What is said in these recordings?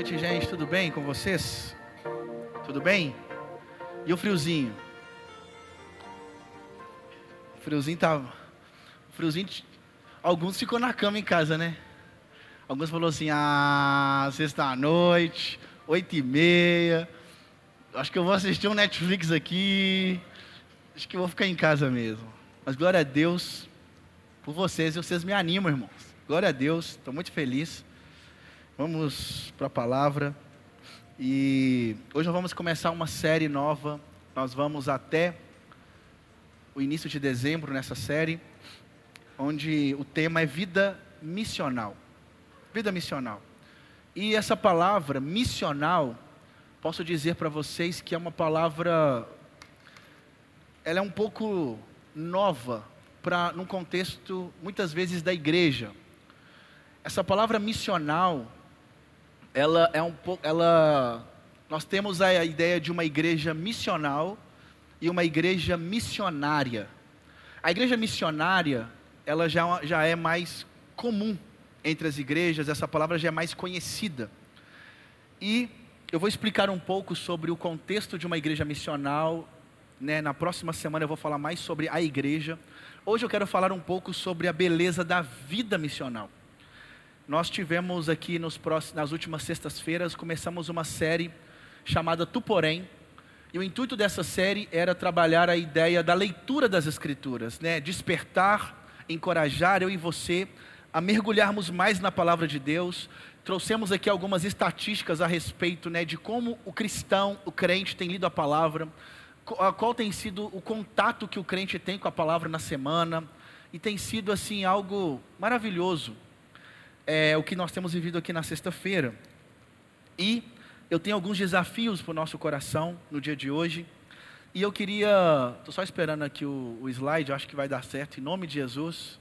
noite, gente. Tudo bem com vocês? Tudo bem? E o friozinho? O friozinho tava. Tá, o friozinho. Alguns ficou na cama em casa, né? Alguns falou assim: ah, sexta-noite, oito e meia. Acho que eu vou assistir um Netflix aqui. Acho que eu vou ficar em casa mesmo. Mas glória a Deus por vocês e vocês me animam, irmãos. Glória a Deus, estou muito feliz. Vamos para a palavra. E hoje nós vamos começar uma série nova. Nós vamos até o início de dezembro nessa série, onde o tema é vida missional. Vida missional. E essa palavra missional, posso dizer para vocês que é uma palavra ela é um pouco nova para num contexto muitas vezes da igreja. Essa palavra missional ela é um pouco, ela, nós temos a ideia de uma igreja missional e uma igreja missionária. A igreja missionária, ela já, já é mais comum entre as igrejas, essa palavra já é mais conhecida. E eu vou explicar um pouco sobre o contexto de uma igreja missional. Né? Na próxima semana eu vou falar mais sobre a igreja. Hoje eu quero falar um pouco sobre a beleza da vida missional. Nós tivemos aqui próximos, nas últimas sextas-feiras, começamos uma série chamada Tu Porém, e o intuito dessa série era trabalhar a ideia da leitura das Escrituras, né? despertar, encorajar eu e você a mergulharmos mais na palavra de Deus. Trouxemos aqui algumas estatísticas a respeito né, de como o cristão, o crente, tem lido a palavra, qual tem sido o contato que o crente tem com a palavra na semana, e tem sido assim algo maravilhoso é, o que nós temos vivido aqui na sexta-feira. E eu tenho alguns desafios para o nosso coração no dia de hoje. E eu queria. Estou só esperando aqui o, o slide, acho que vai dar certo, em nome de Jesus.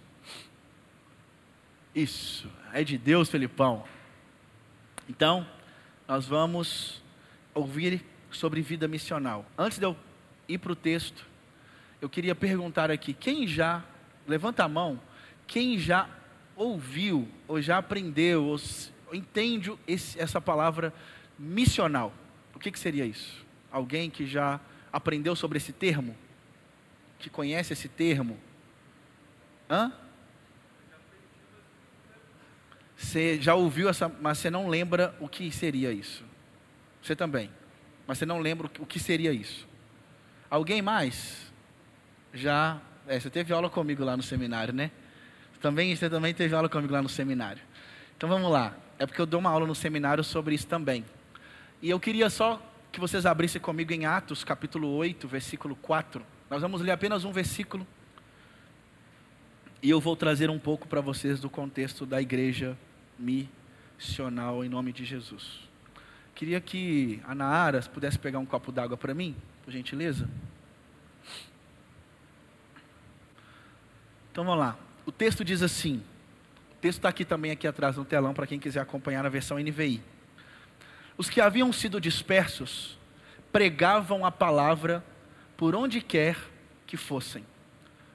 Isso, é de Deus, Felipão. Então, nós vamos ouvir sobre vida missional. Antes de eu ir para o texto, eu queria perguntar aqui: quem já, levanta a mão, quem já ouviu, ou já aprendeu, ou entende esse, essa palavra missional. O que, que seria isso? Alguém que já aprendeu sobre esse termo? Que conhece esse termo? Hã? Você já ouviu essa, mas você não lembra o que seria isso. Você também. Mas você não lembra o que seria isso. Alguém mais? Já. É, você teve aula comigo lá no seminário, né? Também, você também teve aula comigo lá no seminário. Então vamos lá. É porque eu dou uma aula no seminário sobre isso também. E eu queria só que vocês abrissem comigo em Atos, capítulo 8, versículo 4. Nós vamos ler apenas um versículo. E eu vou trazer um pouco para vocês do contexto da igreja missional em nome de Jesus. Queria que a Naaras pudesse pegar um copo d'água para mim, por gentileza. Então vamos lá. O texto diz assim: o texto está aqui também aqui atrás no telão para quem quiser acompanhar na versão NVI. Os que haviam sido dispersos pregavam a palavra por onde quer que fossem.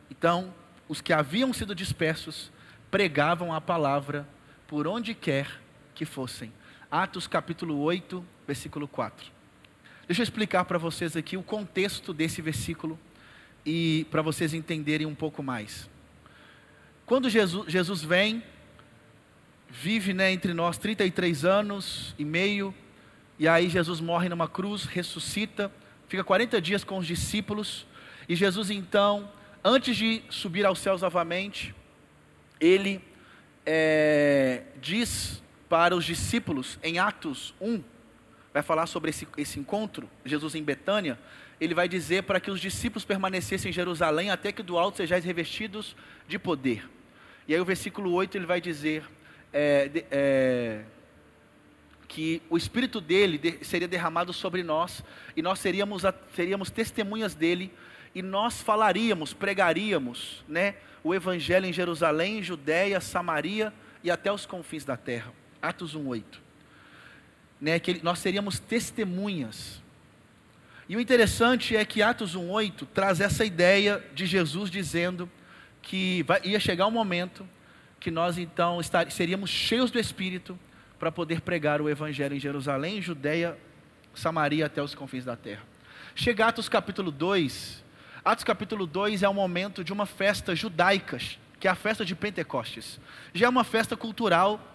Então, os que haviam sido dispersos pregavam a palavra por onde quer que fossem. Atos capítulo 8, versículo 4. Deixa eu explicar para vocês aqui o contexto desse versículo e para vocês entenderem um pouco mais. Quando Jesus, Jesus vem, vive né, entre nós 33 anos e meio, e aí Jesus morre numa cruz, ressuscita, fica 40 dias com os discípulos, e Jesus então, antes de subir aos céus novamente, ele é, diz para os discípulos, em Atos 1, vai falar sobre esse, esse encontro, Jesus em Betânia, ele vai dizer para que os discípulos permanecessem em Jerusalém até que do alto sejais revestidos de poder. E aí o versículo 8 ele vai dizer é, é, que o Espírito dele de, seria derramado sobre nós e nós seríamos, seríamos testemunhas dele e nós falaríamos, pregaríamos né, o Evangelho em Jerusalém, Judéia, Samaria e até os confins da terra. Atos 1,8. Né, que nós seríamos testemunhas. E o interessante é que Atos 1,8 traz essa ideia de Jesus dizendo que vai, ia chegar um momento que nós então estar, seríamos cheios do Espírito, para poder pregar o evangelho em Jerusalém, Judéia, Samaria até os confins da terra. Chega Atos capítulo 2. Atos capítulo 2 é o momento de uma festa judaica, que é a festa de Pentecostes. Já é uma festa cultural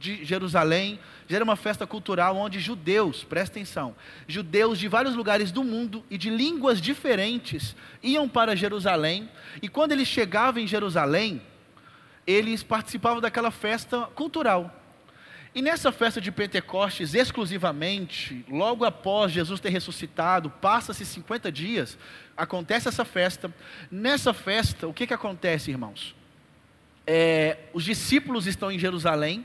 de Jerusalém, era uma festa cultural onde judeus, presta atenção, judeus de vários lugares do mundo e de línguas diferentes iam para Jerusalém, e quando eles chegavam em Jerusalém, eles participavam daquela festa cultural. E nessa festa de Pentecostes, exclusivamente, logo após Jesus ter ressuscitado, passa-se 50 dias, acontece essa festa. Nessa festa, o que, que acontece, irmãos? É, os discípulos estão em Jerusalém,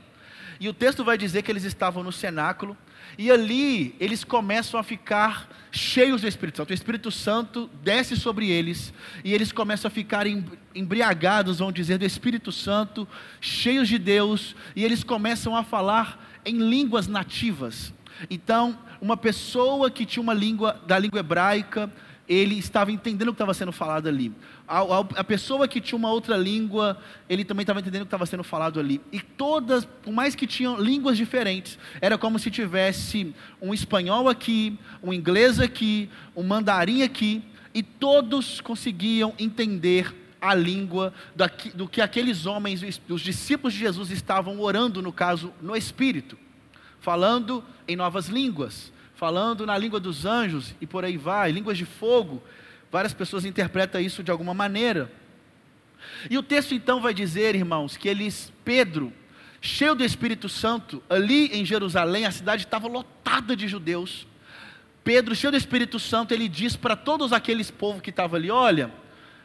e o texto vai dizer que eles estavam no cenáculo, e ali eles começam a ficar cheios do Espírito Santo. O Espírito Santo desce sobre eles, e eles começam a ficar embriagados, vão dizer, do Espírito Santo, cheios de Deus, e eles começam a falar em línguas nativas. Então, uma pessoa que tinha uma língua da língua hebraica, ele estava entendendo o que estava sendo falado ali. A, a, a, pessoa que tinha uma outra língua, ele também estava entendendo o que estava sendo falado ali. E todas, por mais que tinham línguas diferentes, era como se tivesse um espanhol aqui, um inglês aqui, um mandarim aqui, e todos conseguiam entender a língua do que aqueles homens, os discípulos de Jesus, estavam orando, no caso, no Espírito, falando em novas línguas falando na língua dos anjos e por aí vai, línguas de fogo. Várias pessoas interpretam isso de alguma maneira. E o texto então vai dizer, irmãos, que eles, Pedro, cheio do Espírito Santo, ali em Jerusalém, a cidade estava lotada de judeus. Pedro, cheio do Espírito Santo, ele diz para todos aqueles povos que estavam ali: olha,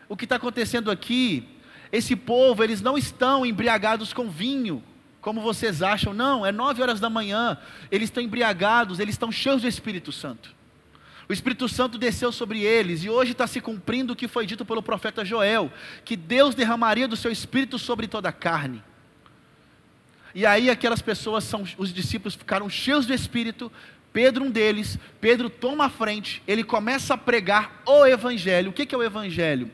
o que está acontecendo aqui, esse povo, eles não estão embriagados com vinho, como vocês acham. Não, é nove horas da manhã, eles estão embriagados, eles estão cheios do Espírito Santo. O Espírito Santo desceu sobre eles, e hoje está se cumprindo o que foi dito pelo profeta Joel: que Deus derramaria do seu Espírito sobre toda a carne. E aí aquelas pessoas são, os discípulos ficaram cheios do Espírito, Pedro, um deles, Pedro toma a frente, ele começa a pregar o Evangelho. O que é o Evangelho?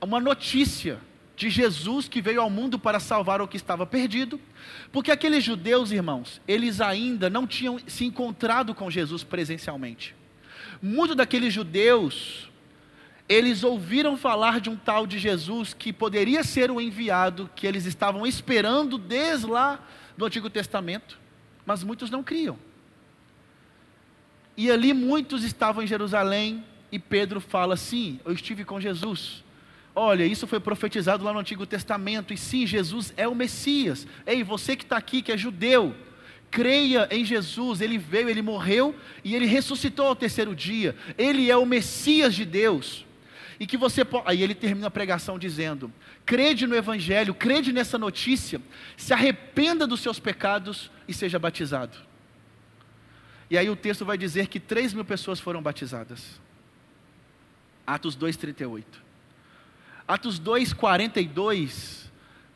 É uma notícia de Jesus que veio ao mundo para salvar o que estava perdido, porque aqueles judeus, irmãos, eles ainda não tinham se encontrado com Jesus presencialmente. Muitos daqueles judeus, eles ouviram falar de um tal de Jesus que poderia ser o enviado que eles estavam esperando desde lá do Antigo Testamento, mas muitos não criam. E ali muitos estavam em Jerusalém, e Pedro fala assim: Eu estive com Jesus. Olha, isso foi profetizado lá no Antigo Testamento, e sim, Jesus é o Messias. Ei, você que está aqui, que é judeu, creia em Jesus, ele veio, ele morreu e ele ressuscitou ao terceiro dia. Ele é o Messias de Deus. E que você pode. Aí ele termina a pregação dizendo: crede no Evangelho, crede nessa notícia, se arrependa dos seus pecados e seja batizado. E aí o texto vai dizer que 3 mil pessoas foram batizadas. Atos 2,38. Atos 2, 42,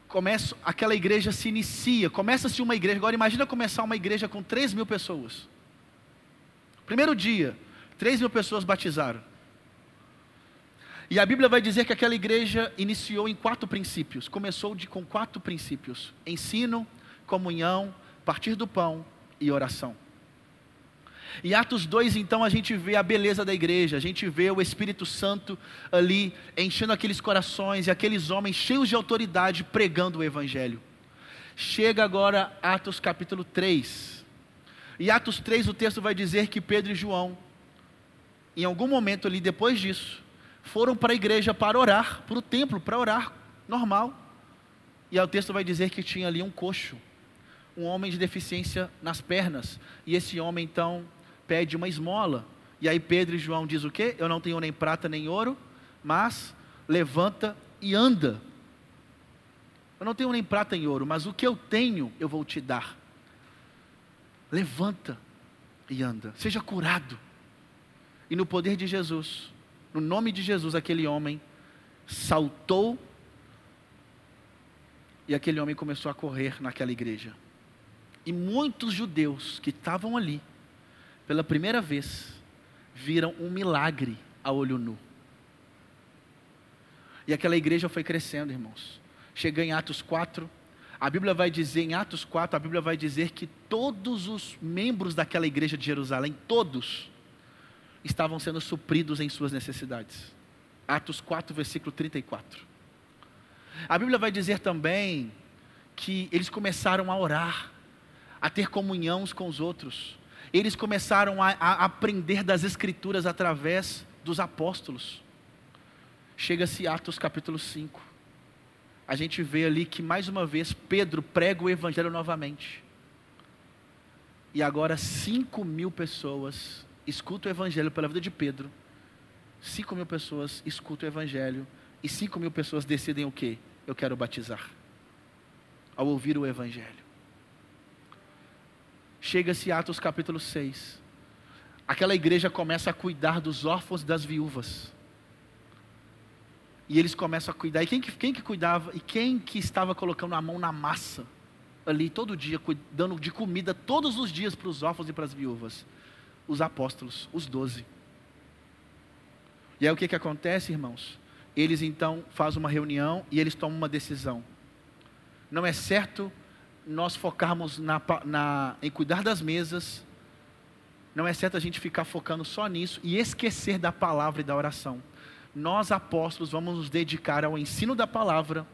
começa, aquela igreja se inicia, começa-se uma igreja, agora imagina começar uma igreja com 3 mil pessoas. Primeiro dia, 3 mil pessoas batizaram. E a Bíblia vai dizer que aquela igreja iniciou em quatro princípios. Começou de, com quatro princípios: ensino, comunhão, partir do pão e oração. Em Atos 2, então, a gente vê a beleza da igreja, a gente vê o Espírito Santo ali enchendo aqueles corações e aqueles homens cheios de autoridade pregando o Evangelho. Chega agora Atos capítulo 3. E Atos 3, o texto vai dizer que Pedro e João, em algum momento ali depois disso, foram para a igreja para orar, para o templo, para orar normal. E aí o texto vai dizer que tinha ali um coxo, um homem de deficiência nas pernas. E esse homem então pede uma esmola. E aí Pedro e João diz o quê? Eu não tenho nem prata nem ouro, mas levanta e anda. Eu não tenho nem prata nem ouro, mas o que eu tenho eu vou te dar. Levanta e anda. Seja curado. E no poder de Jesus, no nome de Jesus, aquele homem saltou e aquele homem começou a correr naquela igreja. E muitos judeus que estavam ali pela primeira vez, viram um milagre a olho nu. E aquela igreja foi crescendo, irmãos. Chega em Atos 4, A Bíblia vai dizer, em Atos 4, a Bíblia vai dizer que todos os membros daquela igreja de Jerusalém, todos, estavam sendo supridos em suas necessidades. Atos 4, versículo 34. A Bíblia vai dizer também que eles começaram a orar, a ter comunhão uns com os outros. Eles começaram a, a aprender das Escrituras através dos apóstolos. Chega-se Atos capítulo 5. A gente vê ali que mais uma vez Pedro prega o Evangelho novamente. E agora 5 mil pessoas escutam o Evangelho pela vida de Pedro. 5 mil pessoas escutam o Evangelho. E 5 mil pessoas decidem o que? Eu quero batizar. Ao ouvir o Evangelho. Chega-se Atos capítulo 6. Aquela igreja começa a cuidar dos órfãos e das viúvas. E eles começam a cuidar. E quem que, quem que cuidava? E quem que estava colocando a mão na massa? Ali todo dia, dando de comida todos os dias para os órfãos e para as viúvas? Os apóstolos, os doze. E aí o que, que acontece, irmãos? Eles então fazem uma reunião e eles tomam uma decisão. Não é certo nós focarmos na, na, em cuidar das mesas, não é certo a gente ficar focando só nisso e esquecer da palavra e da oração nós apóstolos vamos nos dedicar ao ensino da palavra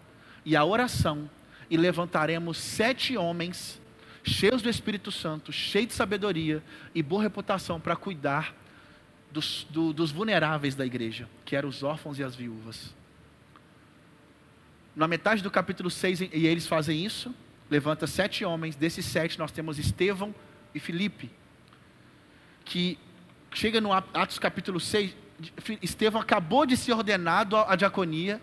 e à oração, e levantaremos sete homens cheios do Espírito Santo, cheios de sabedoria e boa reputação para cuidar dos, do, dos vulneráveis da igreja, que eram os órfãos e as viúvas. Na metade do capítulo 6, e eles fazem isso, levanta sete homens, desses sete nós temos Estevão e Filipe, que chega no Atos capítulo 6, Estevão acabou de ser ordenado à diaconia.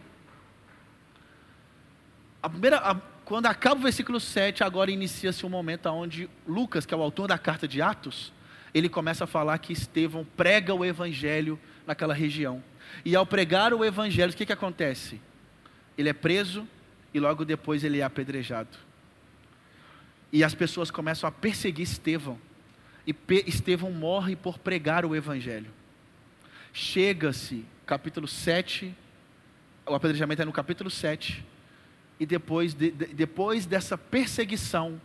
A primeira, a, quando acaba o versículo 7, agora inicia-se um momento onde Lucas, que é o autor da carta de Atos, ele começa a falar que Estevão prega o evangelho naquela região. E ao pregar o evangelho, o que, que acontece? Ele é preso e logo depois ele é apedrejado. E as pessoas começam a perseguir Estevão. E Estevão morre por pregar o evangelho. Chega-se, capítulo 7, o apedrejamento é no capítulo 7, e depois, de, de, depois dessa perseguição,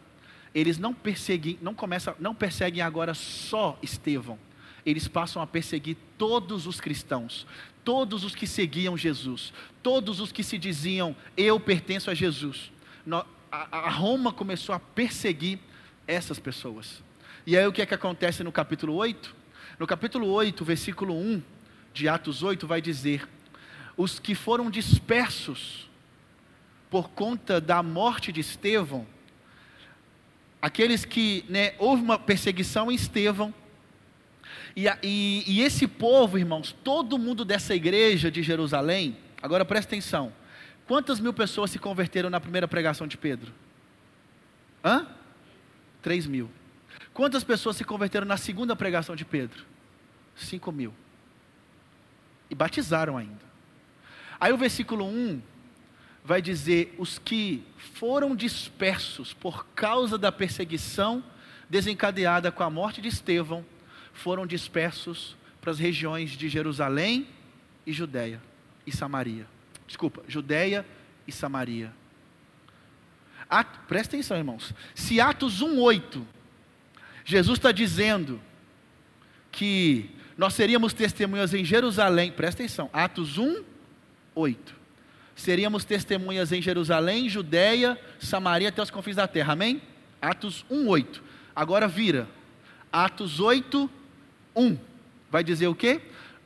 eles não perseguem, não começam, não perseguem agora só Estevão, eles passam a perseguir todos os cristãos, todos os que seguiam Jesus, todos os que se diziam eu pertenço a Jesus. A Roma começou a perseguir essas pessoas. E aí o que é que acontece no capítulo 8? No capítulo 8, versículo 1, de Atos 8 vai dizer: os que foram dispersos por conta da morte de Estevão, aqueles que né, houve uma perseguição em Estevão, e, e, e, esse povo, irmãos, todo mundo dessa igreja de Jerusalém, agora presta atenção, quantas mil pessoas se converteram na primeira pregação de Pedro? Hã? Três mil. Quantas pessoas se converteram na segunda pregação de Pedro? Cinco mil e batizaram ainda. Aí o versículo 1 vai dizer: os que foram dispersos por causa da perseguição desencadeada com a morte de Estevão foram dispersos para as regiões de Jerusalém e Judéia e Samaria. Desculpa, Judéia e Samaria. At, presta atenção, irmãos. Se Atos 1,8, Jesus está dizendo que nós seríamos testemunhas em Jerusalém, presta atenção, Atos 1, 8. Seríamos testemunhas em Jerusalém, Judéia, Samaria até os confins da terra, amém? Atos 1, 8. Agora vira, Atos 8, 1. Vai dizer o quê?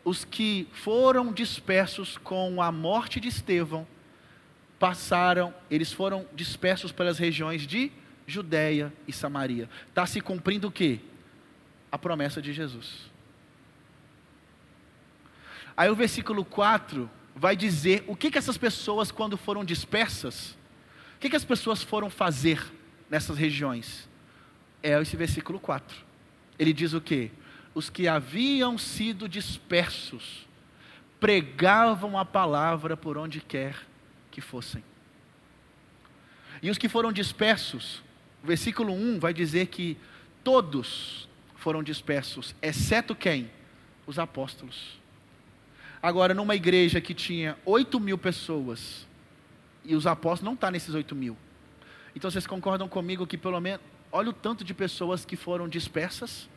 Os que foram dispersos com a morte de Estevão, passaram, eles foram dispersos pelas regiões de Judéia e Samaria. Está se cumprindo o quê? A promessa de Jesus. Aí o versículo 4 vai dizer o que, que essas pessoas, quando foram dispersas, o que, que as pessoas foram fazer nessas regiões? É esse versículo 4. Ele diz o que? Os que haviam sido dispersos pregavam a palavra por onde quer que fossem. E os que foram dispersos, o versículo 1 vai dizer que todos foram dispersos, exceto quem? Os apóstolos. Agora, numa igreja que tinha 8 mil pessoas, e os apóstolos não estão tá nesses 8 mil. Então vocês concordam comigo que pelo menos, olha o tanto de pessoas que foram dispersas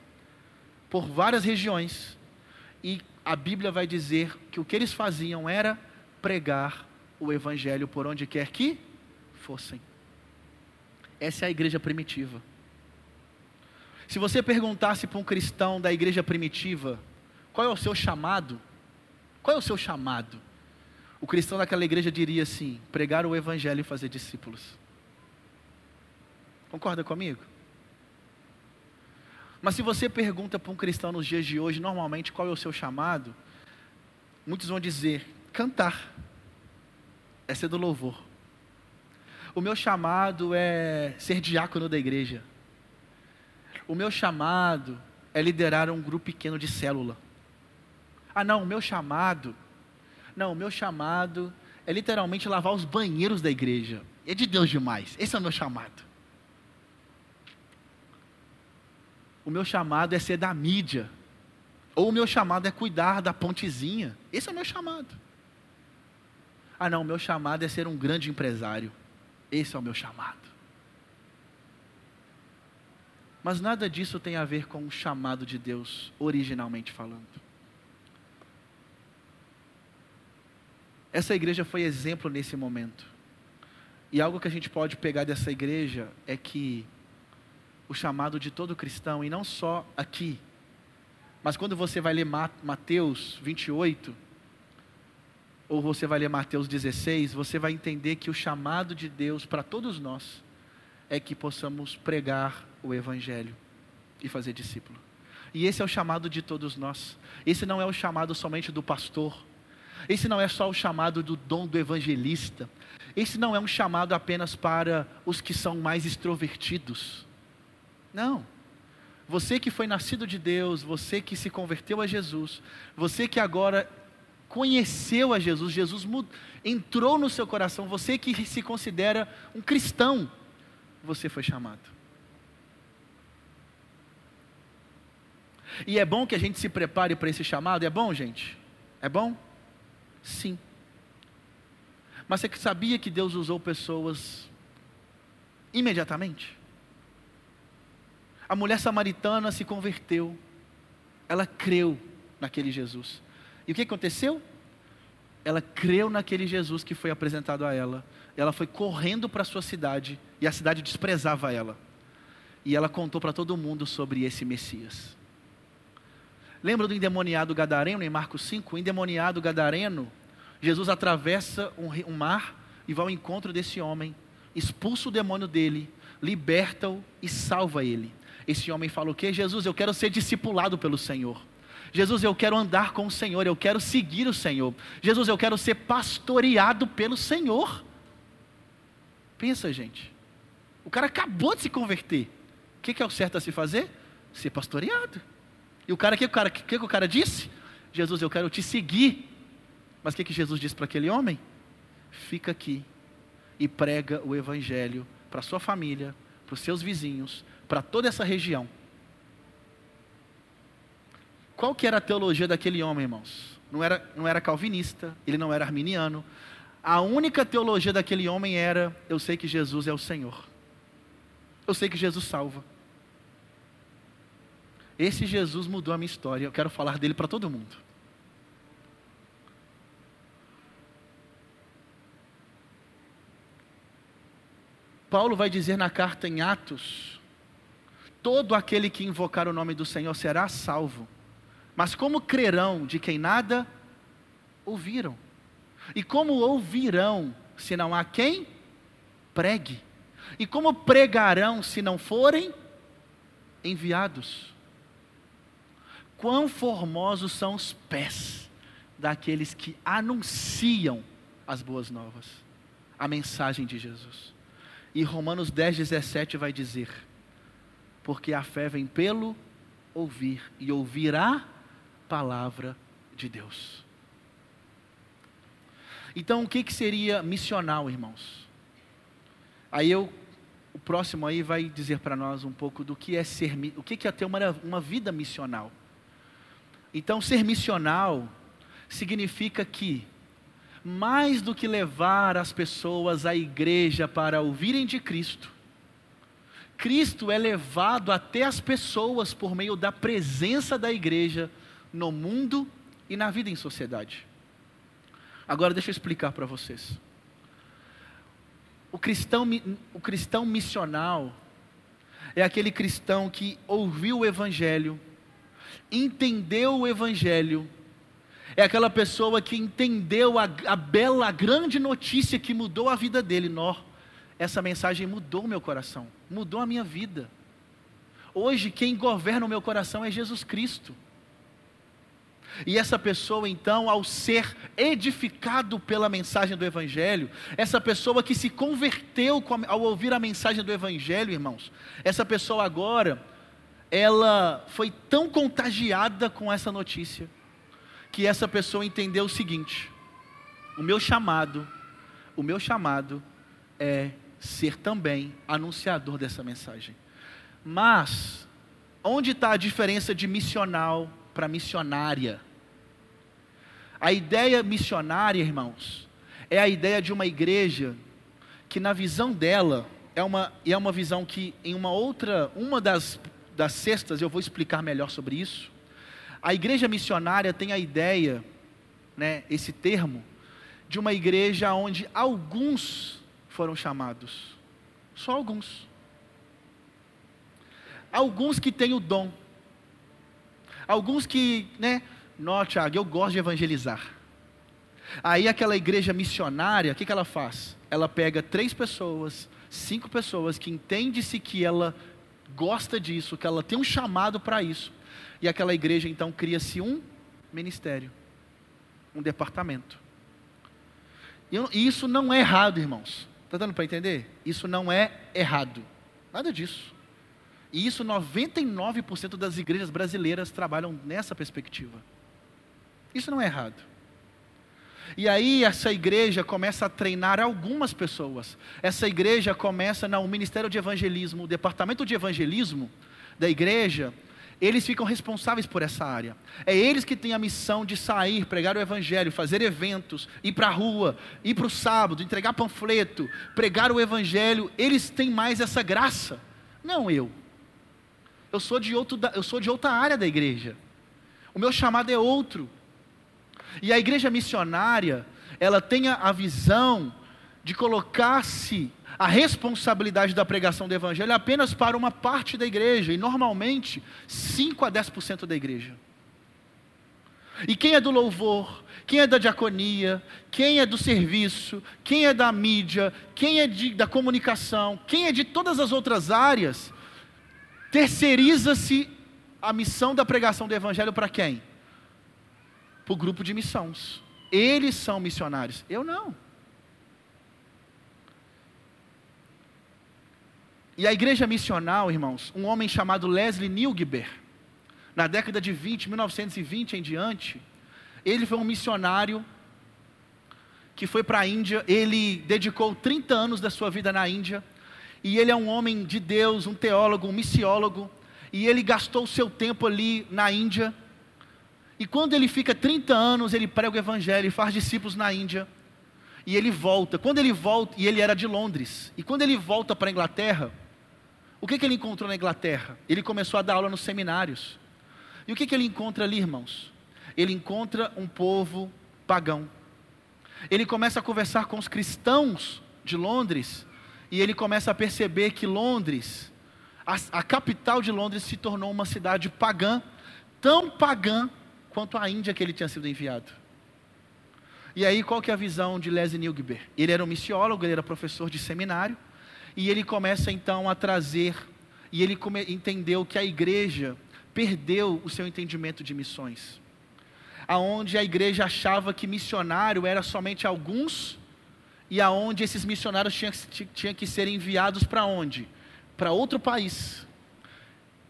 por várias regiões, e a Bíblia vai dizer que o que eles faziam era pregar o Evangelho por onde quer que fossem. Essa é a igreja primitiva. Se você perguntasse para um cristão da igreja primitiva, qual é o seu chamado? Qual é o seu chamado? O cristão daquela igreja diria assim: pregar o evangelho e fazer discípulos. Concorda comigo? Mas se você pergunta para um cristão nos dias de hoje, normalmente qual é o seu chamado? Muitos vão dizer: cantar. É ser do louvor. O meu chamado é ser diácono da igreja. O meu chamado é liderar um grupo pequeno de célula. Ah, não, o meu chamado. Não, o meu chamado é literalmente lavar os banheiros da igreja. É de Deus demais. Esse é o meu chamado. O meu chamado é ser da mídia. Ou o meu chamado é cuidar da pontezinha. Esse é o meu chamado. Ah, não, o meu chamado é ser um grande empresário. Esse é o meu chamado. Mas nada disso tem a ver com o chamado de Deus, originalmente falando. Essa igreja foi exemplo nesse momento. E algo que a gente pode pegar dessa igreja é que o chamado de todo cristão, e não só aqui, mas quando você vai ler Mateus 28, ou você vai ler Mateus 16, você vai entender que o chamado de Deus para todos nós é que possamos pregar o Evangelho e fazer discípulo. E esse é o chamado de todos nós. Esse não é o chamado somente do pastor. Esse não é só o chamado do dom do evangelista. Esse não é um chamado apenas para os que são mais extrovertidos. Não. Você que foi nascido de Deus, você que se converteu a Jesus, você que agora conheceu a Jesus, Jesus entrou no seu coração, você que se considera um cristão, você foi chamado. E é bom que a gente se prepare para esse chamado? É bom, gente? É bom? Sim. Mas você sabia que Deus usou pessoas imediatamente? A mulher samaritana se converteu, ela creu naquele Jesus. E o que aconteceu? Ela creu naquele Jesus que foi apresentado a ela. Ela foi correndo para a sua cidade e a cidade desprezava ela. E ela contou para todo mundo sobre esse Messias. Lembra do endemoniado gadareno em Marcos 5? O endemoniado gadareno, Jesus atravessa um, um mar e vai ao encontro desse homem, expulsa o demônio dele, liberta-o e salva ele. Esse homem fala o quê? Jesus, eu quero ser discipulado pelo Senhor. Jesus, eu quero andar com o Senhor, eu quero seguir o Senhor. Jesus, eu quero ser pastoreado pelo Senhor. Pensa, gente. O cara acabou de se converter. O que, é o certo a se fazer? Ser pastoreado. E o cara, o que, o cara, que, o cara disse? Jesus, eu quero te seguir. Mas o que, que Jesus disse para aquele homem? Fica aqui e prega o Evangelho para sua família, para os seus vizinhos, para toda essa região. Qual que era a teologia daquele homem, irmãos? Não era, não era calvinista, ele não era arminiano. A única teologia daquele homem era: eu sei que Jesus é o Senhor. Eu sei que Jesus salva. Esse Jesus mudou a minha história. Eu quero falar dele para todo mundo. Paulo vai dizer na carta em Atos Todo aquele que invocar o nome do Senhor será salvo. Mas como crerão de quem nada ouviram? E como ouvirão se não há quem pregue? E como pregarão se não forem enviados? Quão formosos são os pés daqueles que anunciam as boas novas, a mensagem de Jesus. E Romanos 10, 17 vai dizer: porque a fé vem pelo ouvir e ouvir a palavra de Deus. Então, o que, que seria missional, irmãos? Aí eu, o próximo aí vai dizer para nós um pouco do que é ser, o que, que é ter uma, uma vida missional. Então, ser missional significa que mais do que levar as pessoas à igreja para ouvirem de Cristo, Cristo é levado até as pessoas por meio da presença da igreja no mundo e na vida em sociedade. Agora deixa eu explicar para vocês. O cristão, o cristão missional é aquele cristão que ouviu o Evangelho, entendeu o Evangelho, é aquela pessoa que entendeu a, a bela, a grande notícia que mudou a vida dele. Nó, essa mensagem mudou meu coração, mudou a minha vida. Hoje, quem governa o meu coração é Jesus Cristo. E essa pessoa, então, ao ser edificado pela mensagem do Evangelho, essa pessoa que se converteu ao ouvir a mensagem do Evangelho, irmãos, essa pessoa agora, ela foi tão contagiada com essa notícia, que essa pessoa entendeu o seguinte: o meu chamado, o meu chamado é ser também anunciador dessa mensagem. Mas, onde está a diferença de missional para missionária? A ideia missionária, irmãos, é a ideia de uma igreja que na visão dela é uma, é uma visão que em uma outra, uma das, das cestas eu vou explicar melhor sobre isso. A igreja missionária tem a ideia, né, esse termo, de uma igreja onde alguns foram chamados. Só alguns. Alguns que têm o dom. Alguns que, né, não, Tiago, eu gosto de evangelizar. Aí aquela igreja missionária, o que, que ela faz? Ela pega três pessoas, cinco pessoas que entende-se que ela gosta disso, que ela tem um chamado para isso. E aquela igreja então cria-se um ministério, um departamento. E isso não é errado, irmãos. Está dando para entender? Isso não é errado. Nada disso. E isso 99% das igrejas brasileiras trabalham nessa perspectiva. Isso não é errado. E aí essa igreja começa a treinar algumas pessoas. Essa igreja começa no ministério de evangelismo, o departamento de evangelismo da igreja, eles ficam responsáveis por essa área. É eles que têm a missão de sair, pregar o evangelho, fazer eventos, ir para a rua, ir para o sábado, entregar panfleto, pregar o evangelho. Eles têm mais essa graça. Não eu. Eu sou de outro, eu sou de outra área da igreja. O meu chamado é outro. E a igreja missionária, ela tem a visão de colocar-se a responsabilidade da pregação do evangelho apenas para uma parte da igreja, e normalmente 5 a 10% da igreja. E quem é do louvor, quem é da diaconia, quem é do serviço, quem é da mídia, quem é de, da comunicação, quem é de todas as outras áreas, terceiriza-se a missão da pregação do evangelho para quem? para o grupo de missões. Eles são missionários, eu não. E a igreja missional, irmãos, um homem chamado Leslie Nilgber, na década de 20, 1920 em diante, ele foi um missionário que foi para a Índia, ele dedicou 30 anos da sua vida na Índia, e ele é um homem de Deus, um teólogo, um missiólogo, e ele gastou o seu tempo ali na Índia, e quando ele fica 30 anos, ele prega o evangelho faz discípulos na Índia. E ele volta. Quando ele volta, e ele era de Londres. E quando ele volta para a Inglaterra, o que, que ele encontrou na Inglaterra? Ele começou a dar aula nos seminários. E o que, que ele encontra ali, irmãos? Ele encontra um povo pagão. Ele começa a conversar com os cristãos de Londres. E ele começa a perceber que Londres, a, a capital de Londres, se tornou uma cidade pagã, tão pagã quanto à Índia que ele tinha sido enviado. E aí, qual que é a visão de Leslie Nilgber? Ele era um missiólogo, ele era professor de seminário, e ele começa então a trazer, e ele entendeu que a igreja perdeu o seu entendimento de missões. Aonde a igreja achava que missionário era somente alguns, e aonde esses missionários tinham, tinham que ser enviados para onde? Para outro país.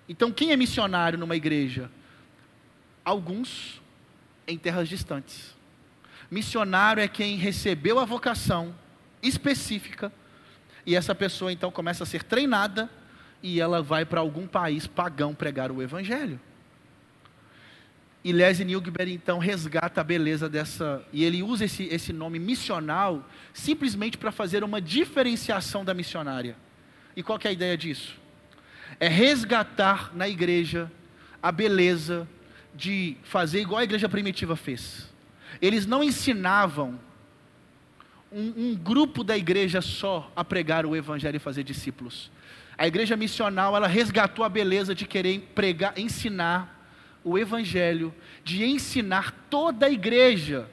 Então, quem é missionário numa igreja? alguns em terras distantes. Missionário é quem recebeu a vocação específica e essa pessoa então começa a ser treinada e ela vai para algum país pagão pregar o evangelho. E Leslie Newgber então resgata a beleza dessa. E ele usa esse, esse nome missional simplesmente para fazer uma diferenciação da missionária. E qual é a ideia disso? É resgatar na igreja a beleza de fazer igual a igreja primitiva fez. Eles não ensinavam um, um, grupo da igreja só a pregar o evangelho e fazer discípulos. A igreja missional, ela resgatou a beleza de querer pregar, ensinar o evangelho, de ensinar toda a igreja,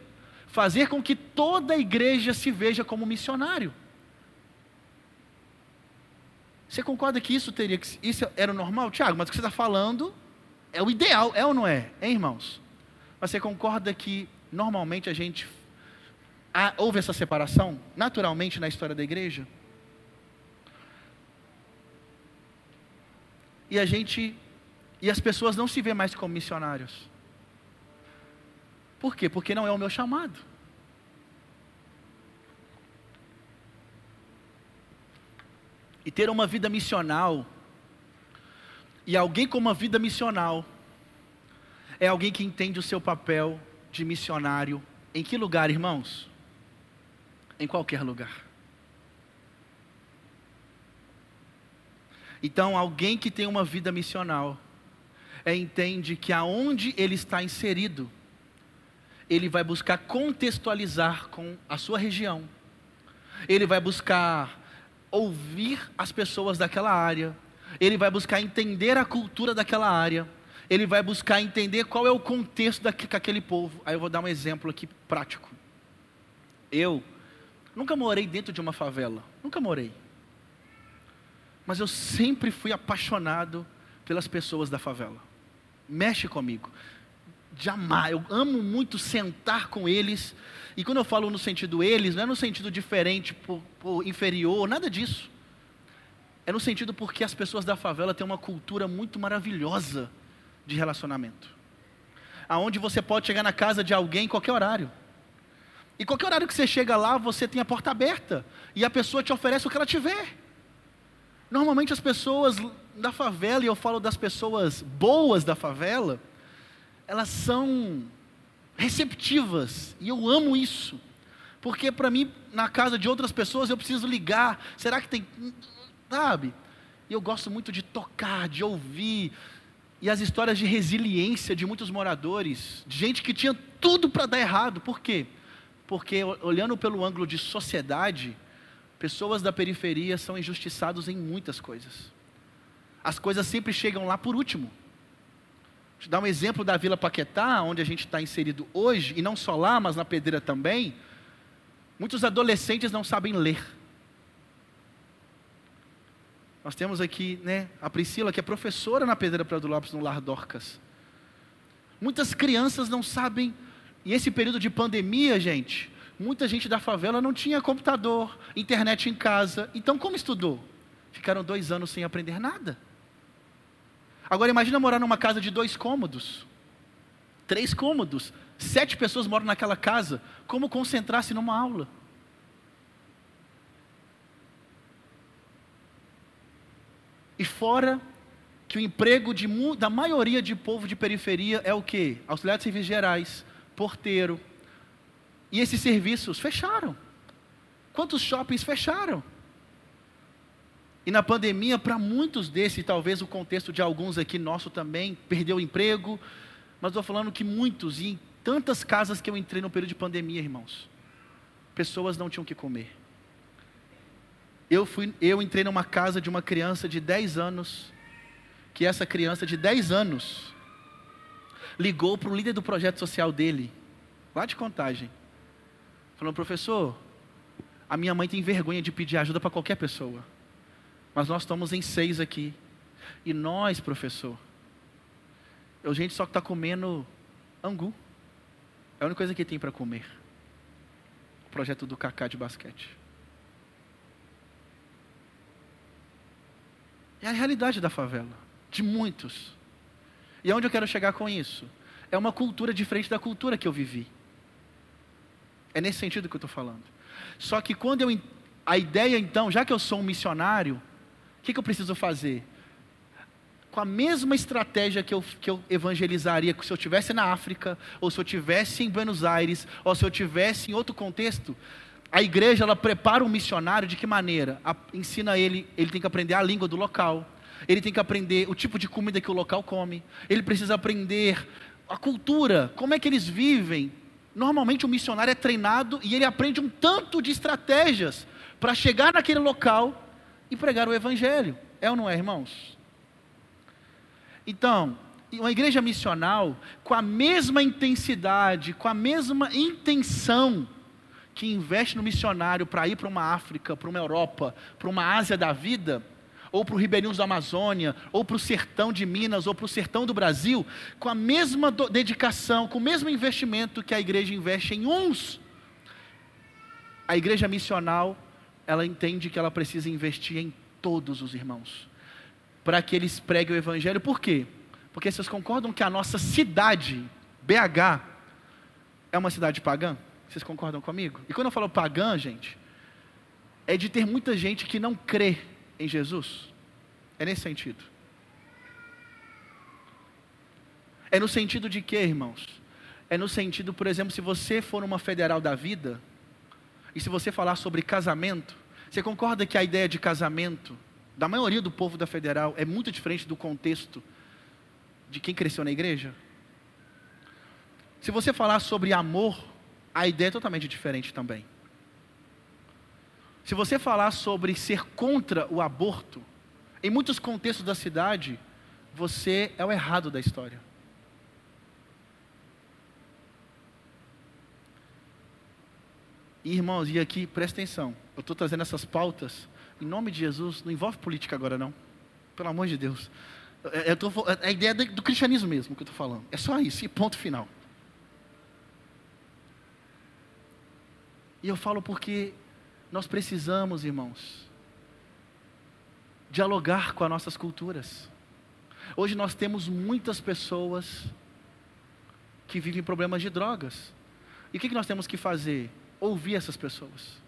fazer com que toda a igreja se veja como missionário. Você concorda que isso teria que isso era o normal, Tiago? Mas o que você está falando é o ideal, é ou não é, hein, irmãos? Mas você concorda que normalmente a gente há, houve essa separação naturalmente na história da igreja? E a gente e as pessoas não se vê mais como missionários. Por quê? Porque não é o meu chamado. E ter uma vida missional, e alguém com uma vida missional, é alguém que entende o seu papel de missionário. Em que lugar, irmãos? Em qualquer lugar. Então, alguém que tem uma vida missional, é, entende que aonde ele está inserido, ele vai buscar contextualizar com a sua região, ele vai buscar ouvir as pessoas daquela área, ele vai buscar entender a cultura daquela área, ele vai buscar entender qual é o contexto daquele povo. Aí eu vou dar um exemplo aqui prático. Eu nunca morei dentro de uma favela, nunca morei. Mas eu sempre fui apaixonado pelas pessoas da favela mexe comigo. Jamais, eu amo muito sentar com eles. E quando eu falo no sentido eles, não é no sentido diferente, por, por inferior, nada disso. É no sentido porque as pessoas da favela têm uma cultura muito maravilhosa de relacionamento. Aonde você pode chegar na casa de alguém em qualquer horário. E qualquer horário que você chega lá, você tem a porta aberta. E a pessoa te oferece o que ela tiver. Normalmente as pessoas da favela, e eu falo das pessoas boas da favela, elas são receptivas, e eu amo isso. Porque para mim, na casa de outras pessoas, eu preciso ligar. Será que tem. Sabe? E eu gosto muito de tocar, de ouvir. E as histórias de resiliência de muitos moradores, de gente que tinha tudo para dar errado. Por quê? Porque olhando pelo ângulo de sociedade, Pessoas da periferia são injustiçados em muitas coisas. As coisas sempre chegam lá por último. Vou te dar um exemplo da Vila Paquetá, onde a gente está inserido hoje, e não só lá, mas na Pedreira também. Muitos adolescentes não sabem ler. Nós temos aqui né, a Priscila, que é professora na Pedreira Prado Lopes, no Lar Dorcas. Muitas crianças não sabem, e esse período de pandemia, gente, Muita gente da favela não tinha computador, internet em casa. Então, como estudou? Ficaram dois anos sem aprender nada. Agora, imagina morar numa casa de dois cômodos, três cômodos, sete pessoas moram naquela casa. Como concentrar-se numa aula? E fora que o emprego de, da maioria de povo de periferia é o quê? Auxiliar de serviços gerais, porteiro, e esses serviços fecharam. Quantos shoppings fecharam? E na pandemia, para muitos desses, talvez o contexto de alguns aqui nosso também, perdeu o emprego, mas estou falando que muitos, e em tantas casas que eu entrei no período de pandemia, irmãos, pessoas não tinham o que comer. Eu, fui, eu entrei numa casa de uma criança de 10 anos, que essa criança de 10 anos ligou para o líder do projeto social dele, lá de contagem, Falando, professor, a minha mãe tem vergonha de pedir ajuda para qualquer pessoa. Mas nós estamos em seis aqui. E nós, professor, a gente só está comendo angu. É a única coisa que tem para comer. O projeto do Cacá de basquete. É a realidade da favela, de muitos. E aonde eu quero chegar com isso? É uma cultura diferente da cultura que eu vivi. É nesse sentido que eu estou falando. Só que quando eu. A ideia então, já que eu sou um missionário, o que, que eu preciso fazer? com a mesma estratégia que eu, que eu evangelizaria se eu estivesse na África, ou se eu estivesse em Buenos Aires, ou se eu estivesse em outro contexto, a igreja ela prepara um missionário de que maneira? A, ensina ele, ele tem que aprender a língua do local, ele tem que aprender o tipo de comida que o local come, ele precisa aprender a cultura, como é que eles vivem. Normalmente o missionário é treinado e ele aprende um tanto de estratégias para chegar naquele local e pregar o evangelho. É ou não é, irmãos? Então, uma igreja missional, com a mesma intensidade, com a mesma intenção que investe no missionário para ir para uma África, para uma Europa, para uma Ásia da vida, ou para o Ribeirinhos da Amazônia, ou para o sertão de Minas, ou para o sertão do Brasil, com a mesma dedicação, com o mesmo investimento que a igreja investe em uns, a igreja missional, ela entende que ela precisa investir em todos os irmãos, para que eles preguem o evangelho, por quê? Porque vocês concordam que a nossa cidade, BH, é uma cidade pagã? Vocês concordam comigo? E quando eu falo pagã, gente, é de ter muita gente que não crê em Jesus. É nesse sentido. É no sentido de quê, irmãos? É no sentido, por exemplo, se você for numa federal da vida, e se você falar sobre casamento, você concorda que a ideia de casamento, da maioria do povo da federal, é muito diferente do contexto de quem cresceu na igreja? Se você falar sobre amor, a ideia é totalmente diferente também. Se você falar sobre ser contra o aborto, em muitos contextos da cidade, você é o errado da história. E, irmãos, e aqui, presta atenção, eu estou trazendo essas pautas, em nome de Jesus, não envolve política agora não, pelo amor de Deus. É, tô, é a ideia do cristianismo mesmo que eu estou falando, é só isso, e ponto final. E eu falo porque nós precisamos, irmãos, dialogar com as nossas culturas. Hoje nós temos muitas pessoas que vivem problemas de drogas. E o que nós temos que fazer? Ouvir essas pessoas.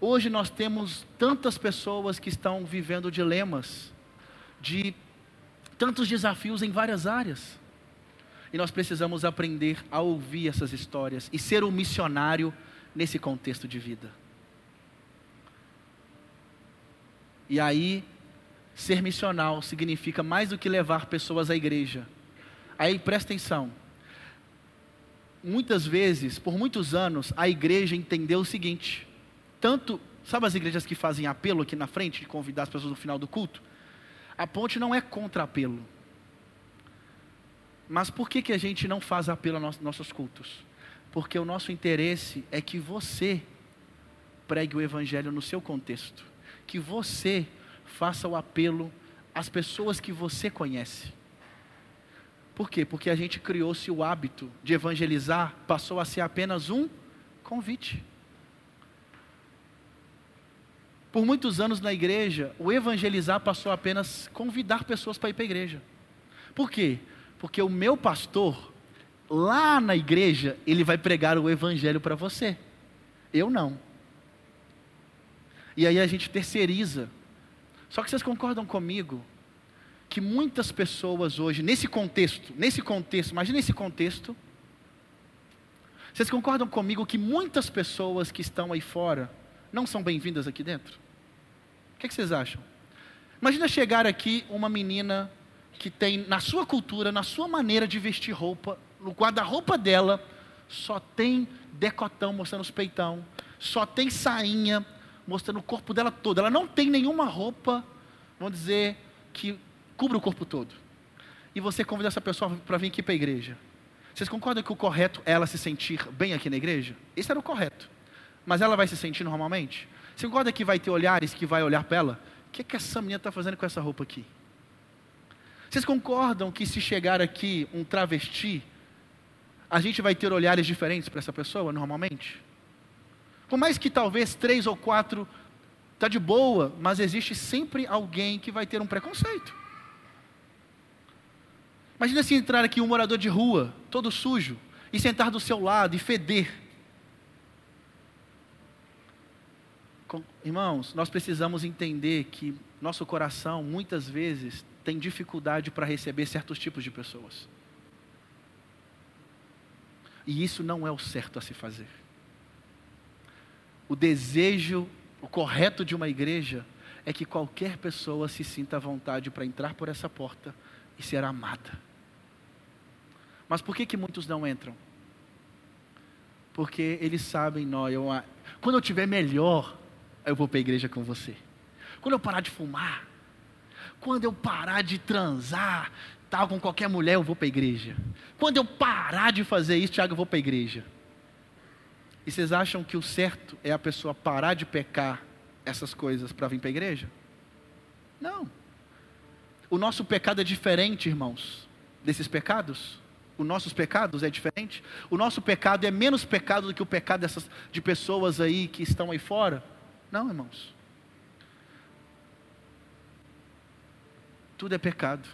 Hoje nós temos tantas pessoas que estão vivendo dilemas, de tantos desafios em várias áreas. E nós precisamos aprender a ouvir essas histórias e ser um missionário nesse contexto de vida. E aí, ser missional significa mais do que levar pessoas à igreja. Aí presta atenção. Muitas vezes, por muitos anos, a igreja entendeu o seguinte: tanto, sabe as igrejas que fazem apelo aqui na frente, de convidar as pessoas no final do culto? A ponte não é contra apelo. Mas por que, que a gente não faz apelo aos nossos cultos? porque o nosso interesse é que você pregue o Evangelho no seu contexto, que você faça o apelo às pessoas que você conhece. Por quê? Porque a gente criou-se o hábito de evangelizar, passou a ser apenas um convite. Por muitos anos na igreja, o evangelizar passou a apenas convidar pessoas para ir para a igreja. Por quê? Porque o meu pastor lá na igreja, ele vai pregar o evangelho para você. Eu não. E aí a gente terceiriza. Só que vocês concordam comigo que muitas pessoas hoje, nesse contexto, nesse contexto, imagina esse contexto. Vocês concordam comigo que muitas pessoas que estão aí fora não são bem-vindas aqui dentro? O que, é que vocês acham? Imagina chegar aqui uma menina que tem, na sua cultura, na sua maneira de vestir roupa, no guarda-roupa dela, só tem decotão mostrando os peitão, só tem sainha mostrando o corpo dela todo. Ela não tem nenhuma roupa, vamos dizer, que cubra o corpo todo. E você convida essa pessoa para vir aqui para a igreja. Vocês concordam que o correto é ela se sentir bem aqui na igreja? Esse era o correto. Mas ela vai se sentir normalmente? Você concorda que vai ter olhares que vai olhar para ela? O que, é que essa menina está fazendo com essa roupa aqui? Vocês concordam que se chegar aqui um travesti a gente vai ter olhares diferentes para essa pessoa, normalmente? Por mais que talvez três ou quatro está de boa, mas existe sempre alguém que vai ter um preconceito. Imagina se entrar aqui um morador de rua, todo sujo, e sentar do seu lado e feder. Irmãos, nós precisamos entender que nosso coração muitas vezes tem dificuldade para receber certos tipos de pessoas. E isso não é o certo a se fazer. O desejo, o correto de uma igreja é que qualquer pessoa se sinta à vontade para entrar por essa porta e ser amada. Mas por que, que muitos não entram? Porque eles sabem, não, eu, quando eu tiver melhor, eu vou para a igreja com você. Quando eu parar de fumar, quando eu parar de transar, tal com qualquer mulher, eu vou para a igreja. Quando eu parar de fazer isso, Tiago, eu vou para a igreja. E vocês acham que o certo é a pessoa parar de pecar essas coisas para vir para a igreja? Não. O nosso pecado é diferente, irmãos, desses pecados. Os nossos pecados é diferente. O nosso pecado é menos pecado do que o pecado dessas, de pessoas aí que estão aí fora. Não, irmãos. Tudo é pecado.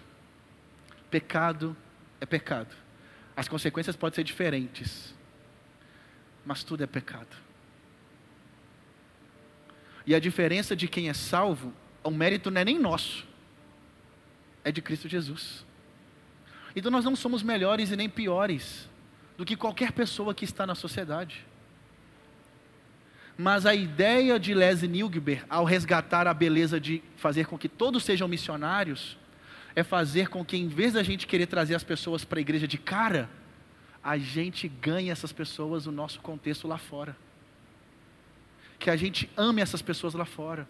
Pecado é pecado. As consequências podem ser diferentes, mas tudo é pecado. E a diferença de quem é salvo, o mérito não é nem nosso, é de Cristo Jesus. Então nós não somos melhores e nem piores do que qualquer pessoa que está na sociedade. Mas a ideia de Leslie Nilgber, ao resgatar a beleza de fazer com que todos sejam missionários, é fazer com que, em vez da gente querer trazer as pessoas para a igreja de cara, a gente ganhe essas pessoas no nosso contexto lá fora que a gente ame essas pessoas lá fora,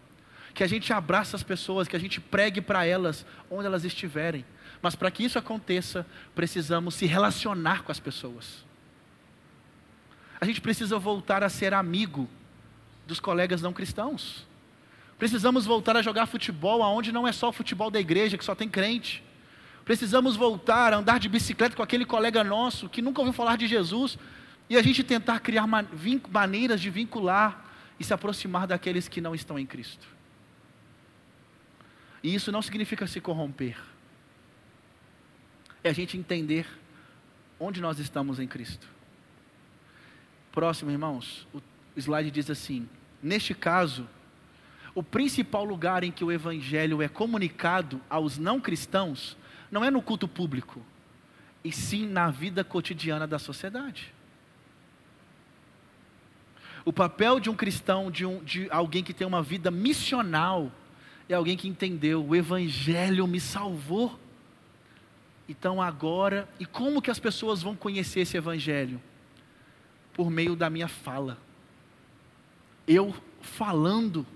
que a gente abraça as pessoas, que a gente pregue para elas onde elas estiverem. Mas para que isso aconteça, precisamos se relacionar com as pessoas. A gente precisa voltar a ser amigo dos colegas não cristãos. Precisamos voltar a jogar futebol aonde não é só o futebol da igreja, que só tem crente. Precisamos voltar a andar de bicicleta com aquele colega nosso que nunca ouviu falar de Jesus e a gente tentar criar maneiras de vincular e se aproximar daqueles que não estão em Cristo. E isso não significa se corromper, é a gente entender onde nós estamos em Cristo. Próximo, irmãos, o slide diz assim: neste caso, o principal lugar em que o evangelho é comunicado aos não cristãos não é no culto público, e sim na vida cotidiana da sociedade. O papel de um cristão, de, um, de alguém que tem uma vida missional, é alguém que entendeu: o Evangelho me salvou. Então agora, e como que as pessoas vão conhecer esse Evangelho? Por meio da minha fala. Eu falando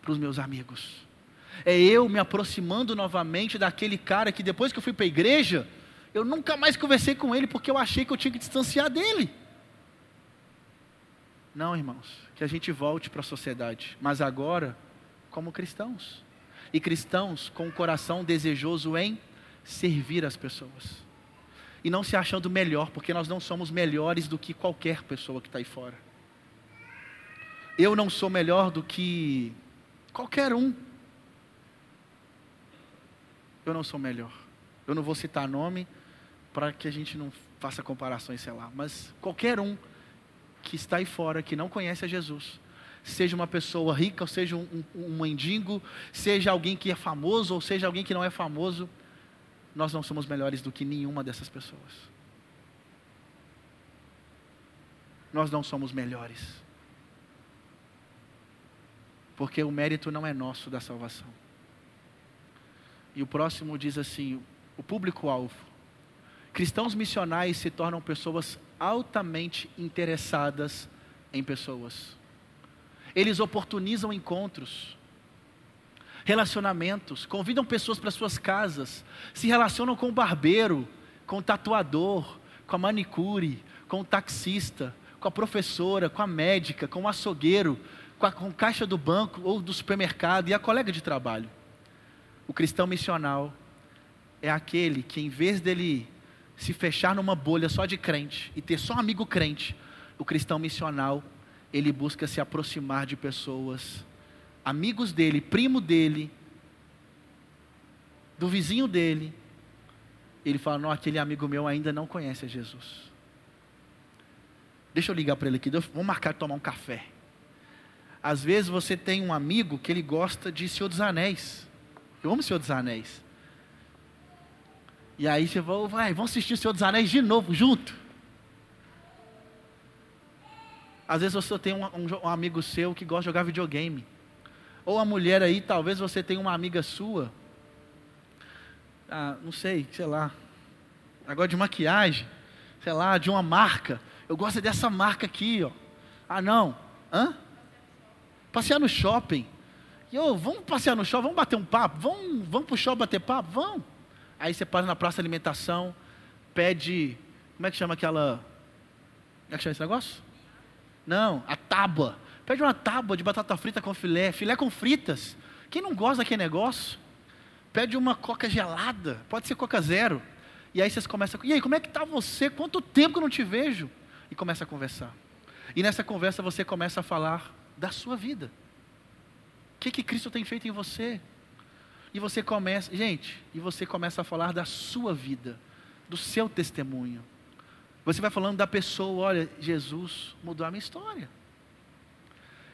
para os meus amigos. É eu me aproximando novamente daquele cara que depois que eu fui para a igreja, eu nunca mais conversei com ele porque eu achei que eu tinha que distanciar dele. Não, irmãos, que a gente volte para a sociedade, mas agora como cristãos. E cristãos com o coração desejoso em servir as pessoas. E não se achando melhor, porque nós não somos melhores do que qualquer pessoa que está aí fora. Eu não sou melhor do que qualquer um. Eu não sou melhor. Eu não vou citar nome para que a gente não faça comparações, sei lá, mas qualquer um que está aí fora, que não conhece a Jesus, seja uma pessoa rica, ou seja um, um, um mendigo, seja alguém que é famoso, ou seja alguém que não é famoso, nós não somos melhores do que nenhuma dessas pessoas. Nós não somos melhores. Porque o mérito não é nosso da salvação. E o próximo diz assim: o público-alvo. Cristãos missionais se tornam pessoas altamente interessadas em pessoas. Eles oportunizam encontros, relacionamentos, convidam pessoas para suas casas, se relacionam com o barbeiro, com o tatuador, com a manicure, com o taxista, com a professora, com a médica, com o açougueiro, com a, com caixa do banco ou do supermercado e a colega de trabalho. O cristão missional é aquele que, em vez dele se fechar numa bolha só de crente e ter só amigo crente, o cristão missional, ele busca se aproximar de pessoas, amigos dele, primo dele, do vizinho dele. Ele fala: Não, aquele amigo meu ainda não conhece Jesus. Deixa eu ligar para ele aqui, vamos marcar tomar um café. Às vezes você tem um amigo que ele gosta de Senhor dos Anéis. Eu amo Senhor dos Anéis. E aí você vai, vai vamos assistir o Senhor dos Anéis de novo, junto. Às vezes você tem um, um, um, amigo seu que gosta de jogar videogame. Ou a mulher aí, talvez você tenha uma amiga sua. Ah, não sei, sei lá. Agora de maquiagem, sei lá, de uma marca. Eu gosto dessa marca aqui, ó. Ah, não. Hã? Passear no shopping. E, vamos passear no shopping, vamos bater um papo, vamos, vamos pro shopping bater papo, vamos. Aí você para na praça de alimentação, pede, como é que chama aquela, como é que chama esse negócio? Não, a tábua. Pede uma tábua de batata frita com filé, filé com fritas. Quem não gosta daquele negócio? Pede uma coca gelada, pode ser coca zero. E aí vocês começam, e aí, como é que está você? Quanto tempo que eu não te vejo? E começa a conversar. E nessa conversa você começa a falar da sua vida. Que, que Cristo tem feito em você? E você começa, gente, e você começa a falar da sua vida, do seu testemunho. Você vai falando da pessoa, olha, Jesus mudou a minha história.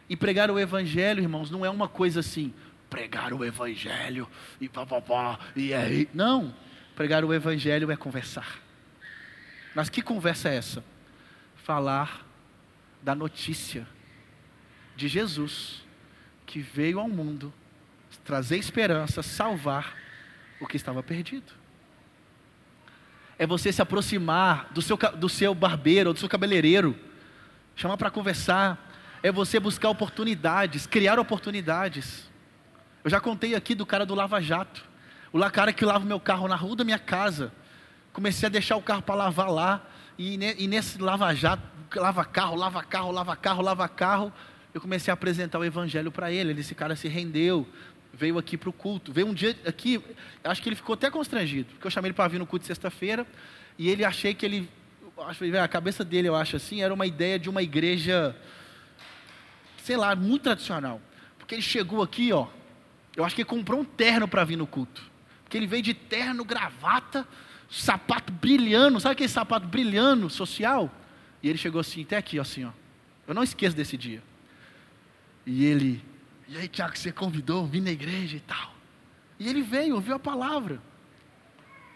E pregar o evangelho, irmãos, não é uma coisa assim, pregar o evangelho e papapá, e aí. Não. Pregar o evangelho é conversar. Mas que conversa é essa? Falar da notícia de Jesus que veio ao mundo trazer esperança, salvar o que estava perdido. É você se aproximar do seu, do seu barbeiro do seu cabeleireiro, chamar para conversar. É você buscar oportunidades, criar oportunidades. Eu já contei aqui do cara do Lava Jato. O cara que lava meu carro na rua da minha casa. Comecei a deixar o carro para lavar lá. E, e nesse lava jato, lava carro, lava carro, lava carro, lava carro. Eu comecei a apresentar o evangelho para ele. Esse cara se rendeu, veio aqui para o culto. Veio um dia aqui, acho que ele ficou até constrangido, porque eu chamei ele para vir no culto sexta-feira, e ele achei que ele, a cabeça dele, eu acho assim, era uma ideia de uma igreja, sei lá, muito tradicional. Porque ele chegou aqui, ó, eu acho que ele comprou um terno para vir no culto. Porque ele veio de terno, gravata, sapato brilhando, sabe aquele sapato brilhando social? E ele chegou assim, até aqui, assim, ó. Eu não esqueço desse dia. E ele, e aí, Tiago, você convidou, vim na igreja e tal. E ele veio, ouviu a palavra.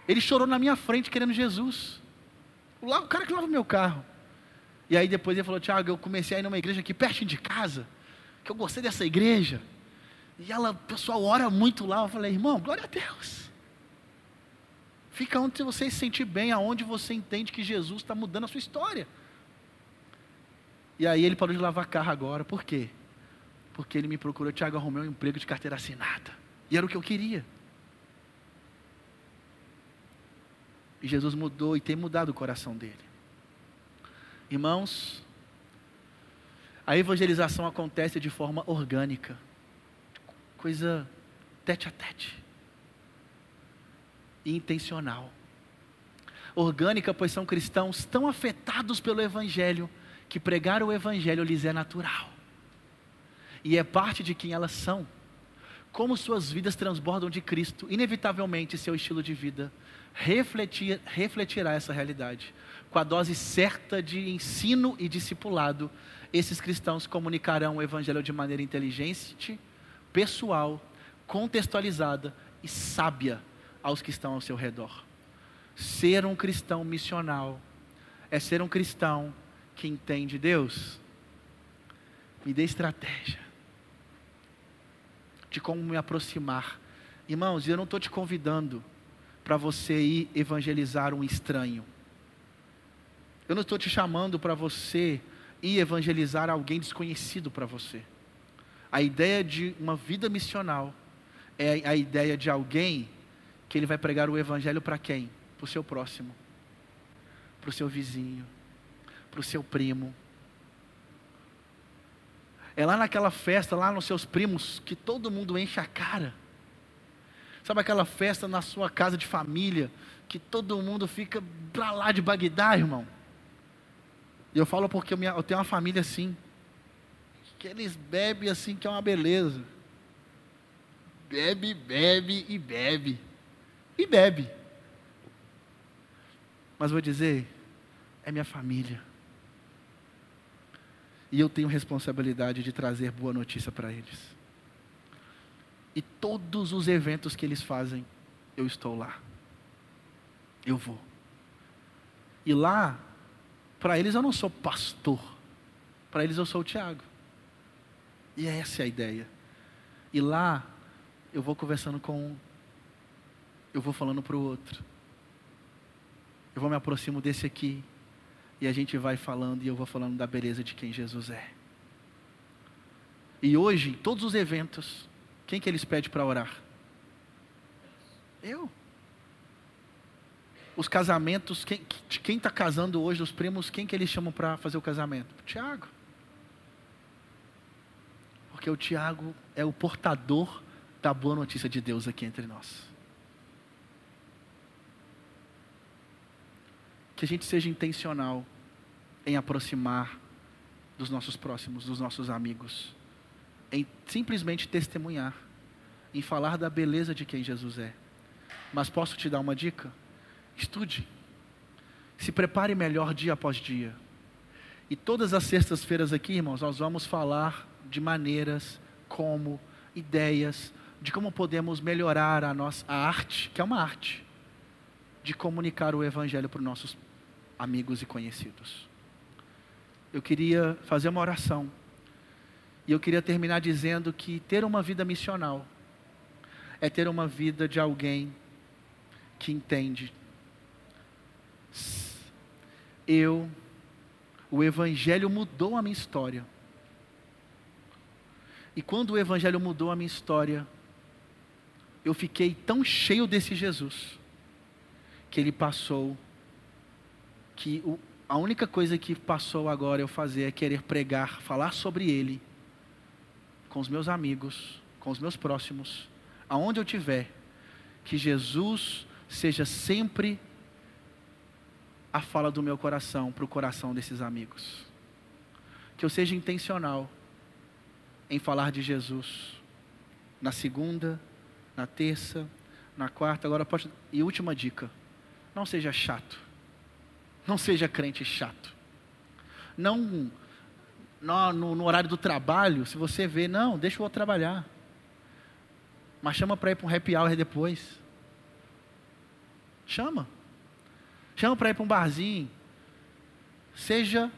Ele chorou na minha frente querendo Jesus. O, cara que lava meu carro. E aí depois ele falou, Tiago, eu comecei a ir numa igreja aqui pertinho de casa, que eu gostei dessa igreja. E ela, o pessoal ora muito lá. Eu falei, irmão, glória a Deus. Fica onde você se sentir bem, aonde você entende que Jesus está mudando a sua história. E aí ele parou de lavar carro agora, por quê? Porque ele me procurou, Tiago, arrumei um emprego de carteira assinada. E era o que eu queria. E Jesus mudou e tem mudado o coração dele. Irmãos, a evangelização acontece de forma orgânica, coisa tete a tete, intencional. Orgânica, pois são cristãos tão afetados pelo Evangelho que pregar o Evangelho lhes é natural e é parte de quem elas são. Como suas vidas transbordam de Cristo, inevitavelmente seu estilo de vida refletir, refletirá essa realidade. Com a dose certa de ensino e discipulado, esses cristãos comunicarão o Evangelho de maneira inteligente, pessoal, contextualizada e sábia aos que estão ao seu redor. Ser um cristão missional é ser um cristão que entende Deus. Me dê estratégia de como me aproximar. Irmãos, eu não estou te convidando para você ir evangelizar um estranho. Eu não estou te chamando para você ir evangelizar alguém desconhecido para você. A ideia de uma vida missional é a ideia de alguém que ele vai pregar o evangelho para quem? Para o seu próximo, para o seu vizinho, para o seu primo, é lá naquela festa, lá nos seus primos, que todo mundo enche a cara. Sabe aquela festa na sua casa de família, que todo mundo fica pra lá de Bagdá, irmão? E eu falo porque eu tenho uma família assim, que eles bebem assim, que é uma beleza. Bebe, bebe e bebe. E bebe. Mas vou dizer, é minha família e eu tenho responsabilidade de trazer boa notícia para eles. E todos os eventos que eles fazem, eu estou lá. Eu vou. E lá, para eles eu não sou pastor, para eles eu sou o Tiago. E essa é a ideia. E lá, eu vou conversando com um, eu vou falando para o outro. Eu vou me aproximo desse aqui, e a gente vai falando, e eu vou falando da beleza de quem Jesus é. E hoje, em todos os eventos, quem que eles pedem para orar? Eu. Os casamentos, quem está casando hoje, os primos, quem que eles chamam para fazer o casamento? Tiago. Porque o Tiago é o portador da boa notícia de Deus aqui entre nós. Que a gente seja intencional em aproximar dos nossos próximos, dos nossos amigos, em simplesmente testemunhar, em falar da beleza de quem Jesus é. Mas posso te dar uma dica? Estude. Se prepare melhor dia após dia. E todas as sextas-feiras aqui, irmãos, nós vamos falar de maneiras, como, ideias, de como podemos melhorar a nossa a arte, que é uma arte, de comunicar o Evangelho para os nossos amigos e conhecidos. Eu queria fazer uma oração. E eu queria terminar dizendo que ter uma vida missional é ter uma vida de alguém que entende. Eu, o Evangelho mudou a minha história. E quando o Evangelho mudou a minha história, eu fiquei tão cheio desse Jesus, que ele passou, que o, a única coisa que passou agora eu fazer é querer pregar, falar sobre ele, com os meus amigos, com os meus próximos, aonde eu estiver, que Jesus seja sempre a fala do meu coração para o coração desses amigos. Que eu seja intencional em falar de Jesus na segunda, na terça, na quarta. Agora pode. E última dica: não seja chato. Não seja crente chato. Não no, no, horário do trabalho, se você vê, não, deixa o outro trabalhar. Mas chama para ir para um happy hour depois. Chama. Chama para ir para um barzinho. Seja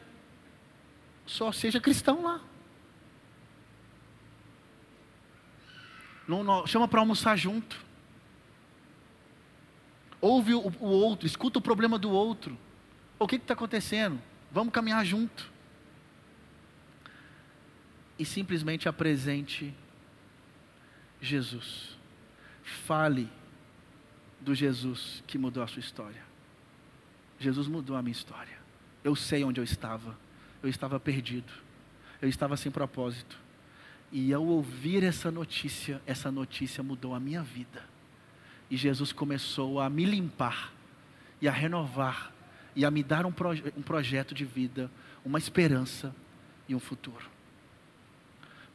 só seja cristão lá. Não, não, chama para almoçar junto. Ouve o, o, outro, escuta o problema do outro. O que está acontecendo? Vamos caminhar junto. E simplesmente apresente Jesus. Fale do Jesus que mudou a sua história. Jesus mudou a minha história. Eu sei onde eu estava. Eu estava perdido. Eu estava sem propósito. E ao ouvir essa notícia, essa notícia mudou a minha vida. E Jesus começou a me limpar e a renovar e a me dar um, proje um projeto de vida, uma esperança e um futuro.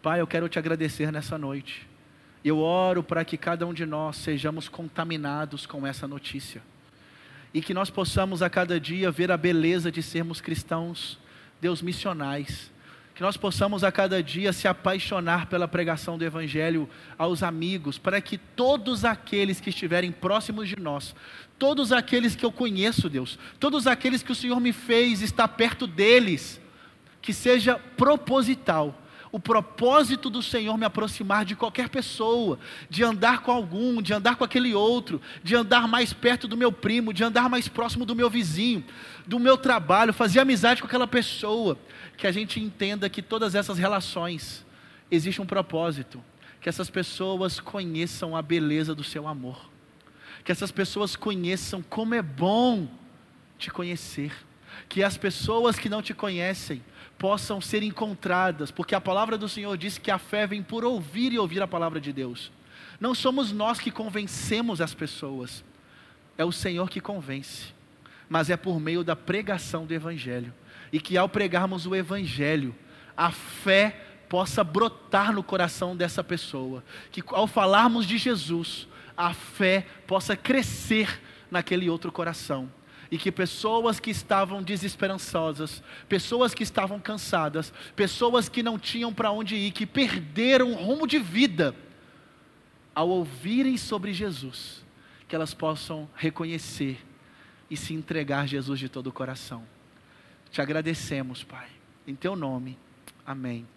Pai, eu quero te agradecer nessa noite. Eu oro para que cada um de nós sejamos contaminados com essa notícia. E que nós possamos a cada dia ver a beleza de sermos cristãos, Deus missionais, que nós possamos a cada dia se apaixonar pela pregação do Evangelho aos amigos, para que todos aqueles que estiverem próximos de nós, todos aqueles que eu conheço, Deus, todos aqueles que o Senhor me fez estar perto deles, que seja proposital o propósito do Senhor me aproximar de qualquer pessoa, de andar com algum, de andar com aquele outro, de andar mais perto do meu primo, de andar mais próximo do meu vizinho, do meu trabalho, fazer amizade com aquela pessoa, que a gente entenda que todas essas relações existe um propósito, que essas pessoas conheçam a beleza do seu amor, que essas pessoas conheçam como é bom te conhecer, que as pessoas que não te conhecem possam ser encontradas, porque a palavra do Senhor diz que a fé vem por ouvir e ouvir a palavra de Deus. Não somos nós que convencemos as pessoas, é o Senhor que convence, mas é por meio da pregação do Evangelho. E que ao pregarmos o Evangelho, a fé possa brotar no coração dessa pessoa. Que ao falarmos de Jesus, a fé possa crescer naquele outro coração e que pessoas que estavam desesperançosas, pessoas que estavam cansadas, pessoas que não tinham para onde ir, que perderam o rumo de vida, ao ouvirem sobre Jesus, que elas possam reconhecer e se entregar a Jesus de todo o coração. Te agradecemos, Pai. Em teu nome. Amém.